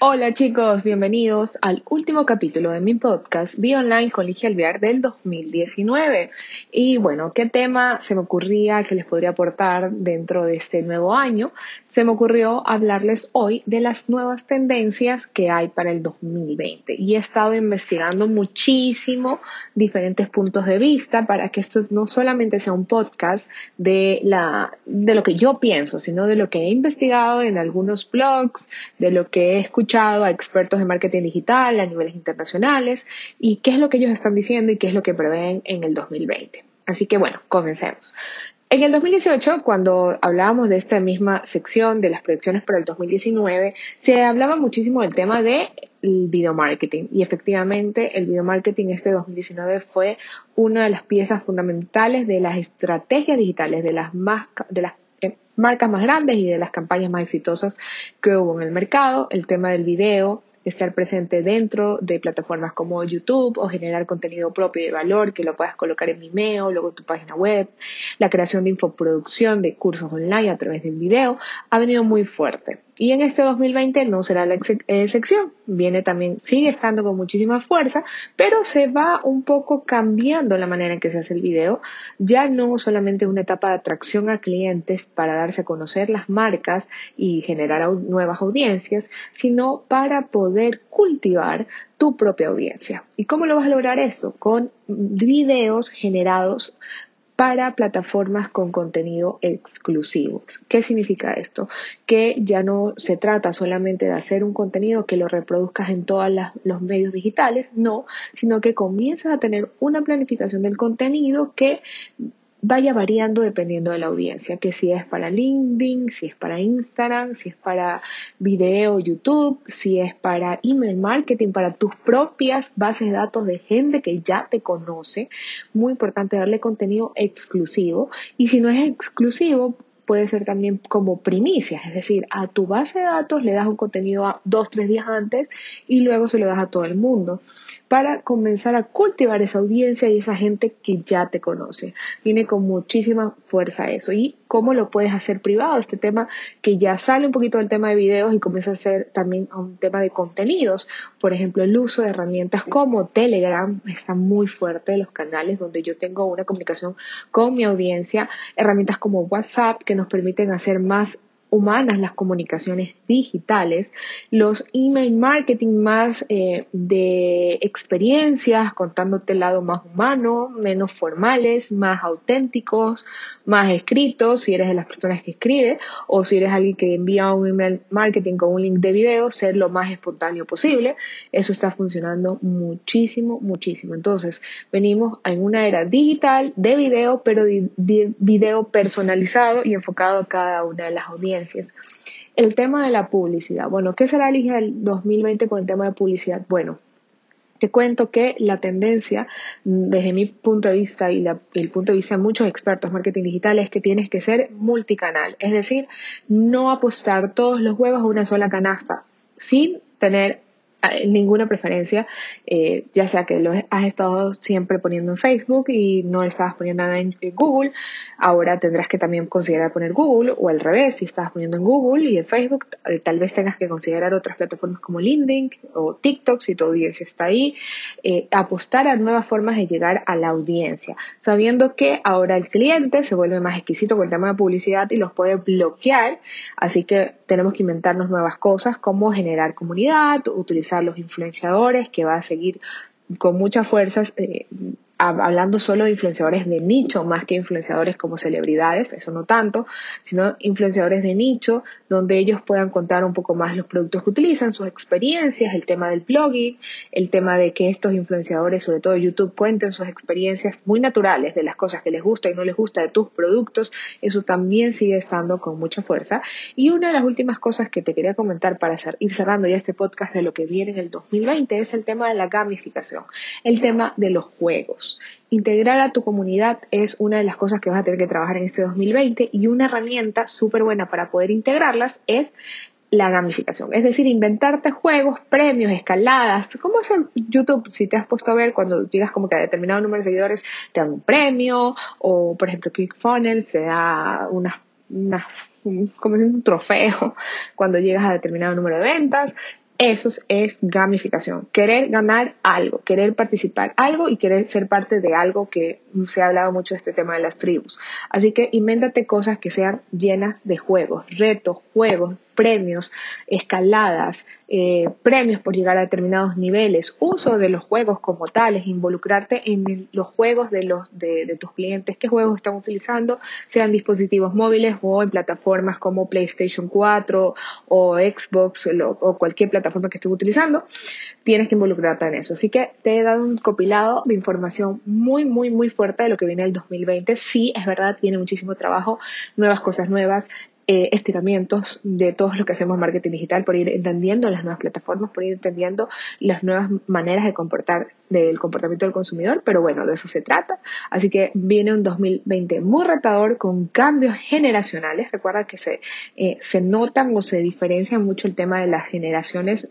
Hola chicos, bienvenidos al último capítulo de mi podcast Be Online con Ligia Alvear del 2019. Y bueno, ¿qué tema se me ocurría que les podría aportar dentro de este nuevo año? Se me ocurrió hablarles hoy de las nuevas tendencias que hay para el 2020. Y he estado investigando muchísimo diferentes puntos de vista para que esto no solamente sea un podcast de, la, de lo que yo pienso, sino de lo que he investigado en algunos blogs, de lo que he escuchado a expertos de marketing digital a niveles internacionales y qué es lo que ellos están diciendo y qué es lo que prevén en el 2020. Así que bueno, comencemos. En el 2018, cuando hablábamos de esta misma sección de las proyecciones para el 2019, se hablaba muchísimo del tema de video marketing y efectivamente el video marketing este 2019 fue una de las piezas fundamentales de las estrategias digitales de las más de las marcas más grandes y de las campañas más exitosas que hubo en el mercado, el tema del video, estar presente dentro de plataformas como YouTube o generar contenido propio de valor que lo puedas colocar en Vimeo, luego tu página web, la creación de infoproducción de cursos online a través del video, ha venido muy fuerte. Y en este 2020 no será la excepción. Viene también, sigue estando con muchísima fuerza, pero se va un poco cambiando la manera en que se hace el video. Ya no solamente una etapa de atracción a clientes para darse a conocer las marcas y generar nuevas audiencias, sino para poder cultivar tu propia audiencia. ¿Y cómo lo vas a lograr eso? Con videos generados para plataformas con contenido exclusivo. ¿Qué significa esto? Que ya no se trata solamente de hacer un contenido que lo reproduzcas en todos los medios digitales, no, sino que comienzas a tener una planificación del contenido que vaya variando dependiendo de la audiencia, que si es para LinkedIn, si es para Instagram, si es para video, YouTube, si es para email marketing, para tus propias bases de datos de gente que ya te conoce. Muy importante darle contenido exclusivo y si no es exclusivo, puede ser también como primicias, es decir, a tu base de datos le das un contenido a dos, tres días antes y luego se lo das a todo el mundo para comenzar a cultivar esa audiencia y esa gente que ya te conoce. Viene con muchísima fuerza eso. ¿Y cómo lo puedes hacer privado? Este tema que ya sale un poquito del tema de videos y comienza a ser también un tema de contenidos. Por ejemplo, el uso de herramientas como Telegram está muy fuerte, los canales donde yo tengo una comunicación con mi audiencia, herramientas como WhatsApp que nos permiten hacer más humanas las comunicaciones digitales, los email marketing más eh, de experiencias, contándote el lado más humano, menos formales, más auténticos, más escritos, si eres de las personas que escribe, o si eres alguien que envía un email marketing con un link de video, ser lo más espontáneo posible. Eso está funcionando muchísimo, muchísimo. Entonces, venimos en una era digital de video, pero de video personalizado y enfocado a cada una de las audiencias. El tema de la publicidad. Bueno, ¿qué será el 2020 con el tema de publicidad? Bueno, te cuento que la tendencia, desde mi punto de vista y el punto de vista de muchos expertos en marketing digital, es que tienes que ser multicanal, es decir, no apostar todos los huevos a una sola canasta, sin tener ninguna preferencia, eh, ya sea que lo has estado siempre poniendo en Facebook y no estabas poniendo nada en, Google, ahora tendrás que también considerar poner Google o al revés, si estabas poniendo en Google y en Facebook, eh, tal vez tengas que considerar otras plataformas como LinkedIn o TikTok si tu audiencia está ahí, eh, apostar a nuevas formas de llegar a la audiencia, sabiendo que ahora el cliente se vuelve más exquisito con el tema de publicidad y los puede bloquear, así que tenemos que inventarnos nuevas cosas como generar comunidad, utilizar los influenciadores, que va a seguir con mucha fuerza eh, hablando solo de influenciadores de nicho más que influenciadores como celebridades, eso no tanto, sino influenciadores de nicho donde ellos puedan contar un poco más los productos que utilizan, sus experiencias, el tema del blogging, el tema de que estos influenciadores, sobre todo YouTube, cuenten sus experiencias muy naturales de las cosas que les gusta y no les gusta de tus productos, eso también sigue estando con mucha fuerza. Y una de las últimas cosas que te quería comentar para ir cerrando ya este podcast de lo que viene en el 2020 es el tema de la gamificación, el tema de los juegos. Integrar a tu comunidad es una de las cosas que vas a tener que trabajar en este 2020 y una herramienta súper buena para poder integrarlas es la gamificación, es decir, inventarte juegos, premios, escaladas, como es YouTube, si te has puesto a ver cuando llegas como que a determinado número de seguidores te dan un premio, o por ejemplo ClickFunnels te da unas, unas como un trofeo cuando llegas a determinado número de ventas. Eso es gamificación, querer ganar algo, querer participar algo y querer ser parte de algo que se ha hablado mucho de este tema de las tribus. Así que invéntate cosas que sean llenas de juegos, retos, juegos, premios, escaladas, eh, premios por llegar a determinados niveles, uso de los juegos como tales, involucrarte en los juegos de, los, de, tus clientes, qué juegos están utilizando, sean dispositivos móviles o en plataformas como PlayStation 4 o Xbox o cualquier plataforma que estés utilizando, tienes que involucrarte en eso. Así que te he dado un compilado de información muy, muy, muy fuerte de lo que viene el 2020. Sí, es verdad, tiene muchísimo trabajo, nuevas cosas nuevas, eh, estiramientos de todo lo que hacemos en marketing digital, por ir entendiendo las nuevas plataformas, por ir entendiendo las nuevas maneras de comportar del comportamiento del consumidor, pero bueno, de eso se trata. Así que viene un 2020 muy retador con cambios generacionales. Recuerda que se, eh, se notan o se diferencian mucho el tema de las generaciones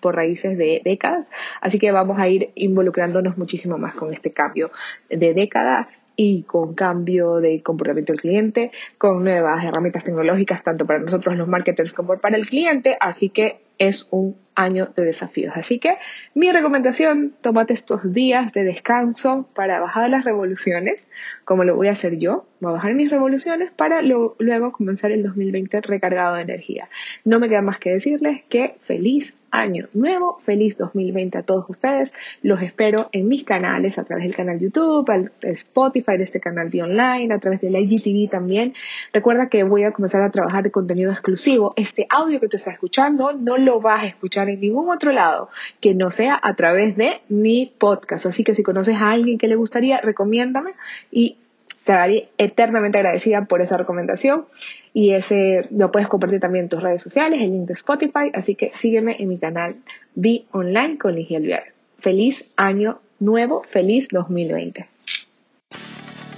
por raíces de décadas, así que vamos a ir involucrándonos muchísimo más con este cambio de década y con cambio de comportamiento del cliente, con nuevas herramientas tecnológicas tanto para nosotros los marketers como para el cliente, así que es un año de desafíos. Así que mi recomendación, tómate estos días de descanso para bajar las revoluciones, como lo voy a hacer yo, voy a bajar mis revoluciones para luego comenzar el 2020 recargado de energía. No me queda más que decirles que feliz año nuevo, feliz 2020 a todos ustedes. Los espero en mis canales, a través del canal YouTube, al Spotify de este canal de online, a través del IGTV también. Recuerda que voy a comenzar a trabajar de contenido exclusivo. Este audio que tú estás escuchando no lo vas a escuchar en ningún otro lado que no sea a través de mi podcast. Así que si conoces a alguien que le gustaría, recomiéndame y estaré eternamente agradecida por esa recomendación y ese lo puedes compartir también en tus redes sociales, el link de Spotify, así que sígueme en mi canal Be Online con Ligia Alviar. Feliz año nuevo, feliz 2020.